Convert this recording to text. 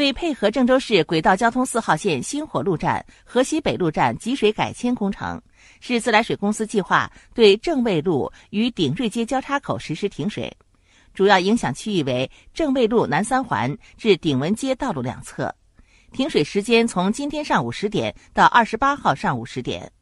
为配合郑州市轨道交通四号线星火路站河西北路站集水改迁工程，市自来水公司计划对正卫路与鼎瑞街交叉口实施停水，主要影响区域为正卫路南三环至鼎文街道路两侧。停水时间从今天上午十点到二十八号上午十点。